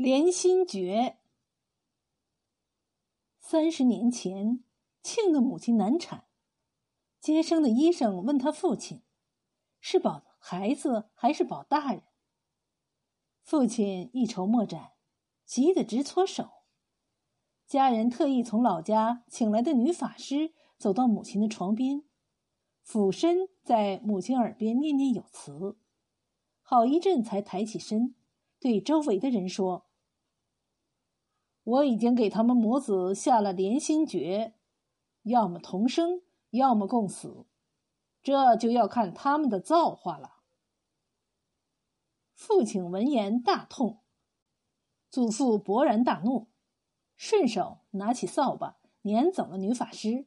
连心诀。三十年前，庆的母亲难产，接生的医生问他父亲：“是保孩子还是保大人？”父亲一筹莫展，急得直搓手。家人特意从老家请来的女法师走到母亲的床边，俯身在母亲耳边念念有词，好一阵才抬起身，对周围的人说。我已经给他们母子下了连心诀，要么同生，要么共死，这就要看他们的造化了。父亲闻言大痛，祖父勃然大怒，顺手拿起扫把撵走了女法师。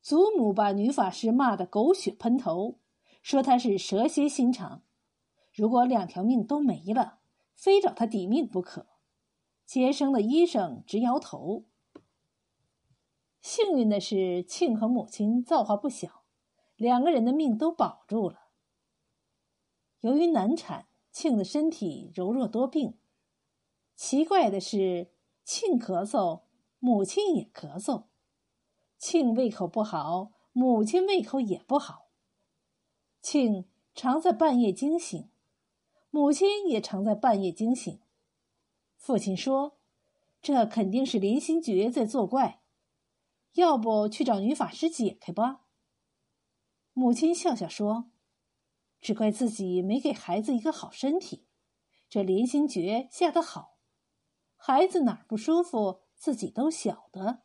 祖母把女法师骂得狗血喷头，说她是蛇蝎心肠，如果两条命都没了，非找她抵命不可。接生的医生直摇头。幸运的是，庆和母亲造化不小，两个人的命都保住了。由于难产，庆的身体柔弱多病。奇怪的是，庆咳嗽，母亲也咳嗽；庆胃口不好，母亲胃口也不好。庆常在半夜惊醒，母亲也常在半夜惊醒。父亲说：“这肯定是连心诀在作怪，要不去找女法师解开吧。”母亲笑笑说：“只怪自己没给孩子一个好身体，这连心诀下得好，孩子哪儿不舒服自己都晓得。”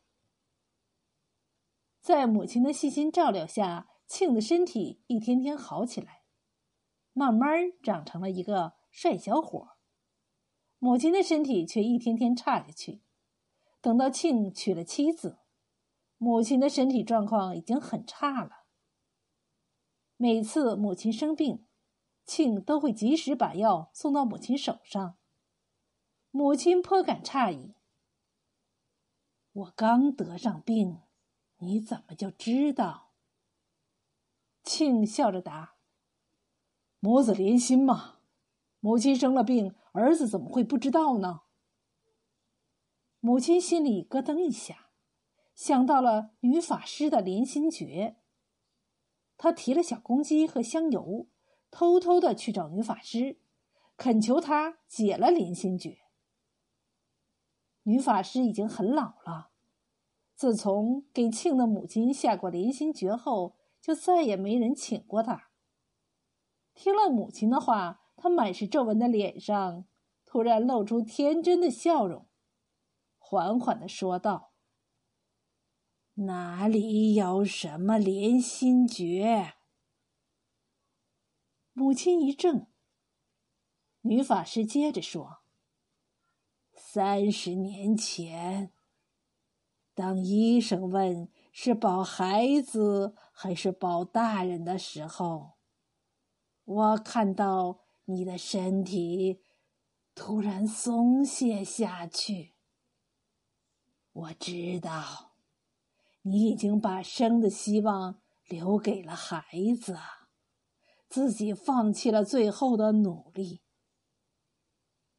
在母亲的细心照料下，庆的身体一天天好起来，慢慢长成了一个帅小伙。母亲的身体却一天天差下去。等到庆娶了妻子，母亲的身体状况已经很差了。每次母亲生病，庆都会及时把药送到母亲手上。母亲颇感诧异：“我刚得上病，你怎么就知道？”庆笑着答：“母子连心嘛，母亲生了病。”儿子怎么会不知道呢？母亲心里咯噔一下，想到了女法师的连心诀。她提了小公鸡和香油，偷偷的去找女法师，恳求她解了连心诀。女法师已经很老了，自从给庆的母亲下过连心诀后，就再也没人请过她。听了母亲的话。他满是皱纹的脸上突然露出天真的笑容，缓缓的说道：“哪里有什么连心诀？”母亲一怔。女法师接着说：“三十年前，当医生问是保孩子还是保大人的时候，我看到。”你的身体突然松懈下去，我知道你已经把生的希望留给了孩子，自己放弃了最后的努力。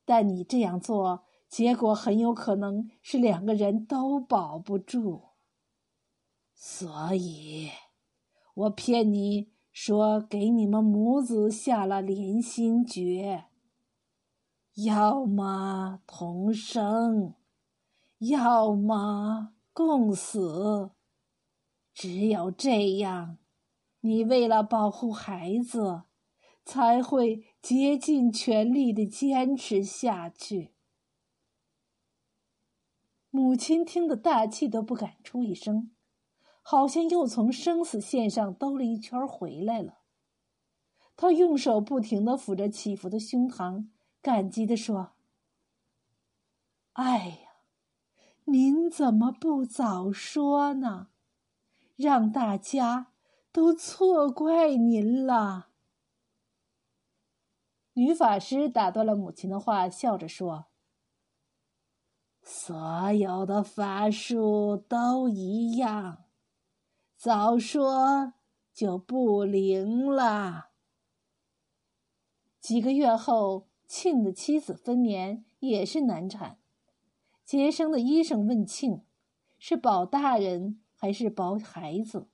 但你这样做，结果很有可能是两个人都保不住。所以，我骗你。说给你们母子下了连心诀，要么同生，要么共死。只有这样，你为了保护孩子，才会竭尽全力的坚持下去。母亲听得大气都不敢出一声。好像又从生死线上兜了一圈回来了。他用手不停的抚着起伏的胸膛，感激的说：“哎呀，您怎么不早说呢？让大家都错怪您了。”女法师打断了母亲的话，笑着说：“所有的法术都一样。”早说就不灵了。几个月后，庆的妻子分娩，也是难产。接生的医生问庆：“是保大人还是保孩子？”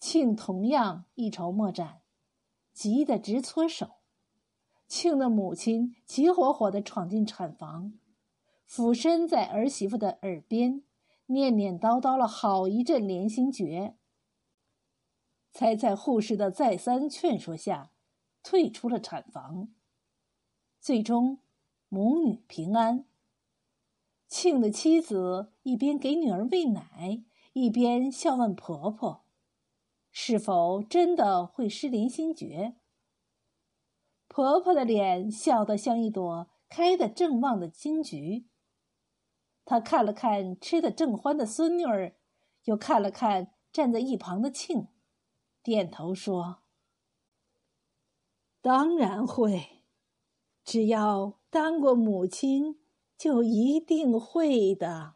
庆同样一筹莫展，急得直搓手。庆的母亲急火火地闯进产房，俯身在儿媳妇的耳边念念叨叨了好一阵连心诀，才在护士的再三劝说下退出了产房。最终，母女平安。庆的妻子一边给女儿喂奶，一边笑问婆婆：“是否真的会失连心诀？”婆婆的脸笑得像一朵开得正旺的金菊。他看了看吃得正欢的孙女儿，又看了看站在一旁的庆，点头说：“当然会，只要当过母亲，就一定会的。”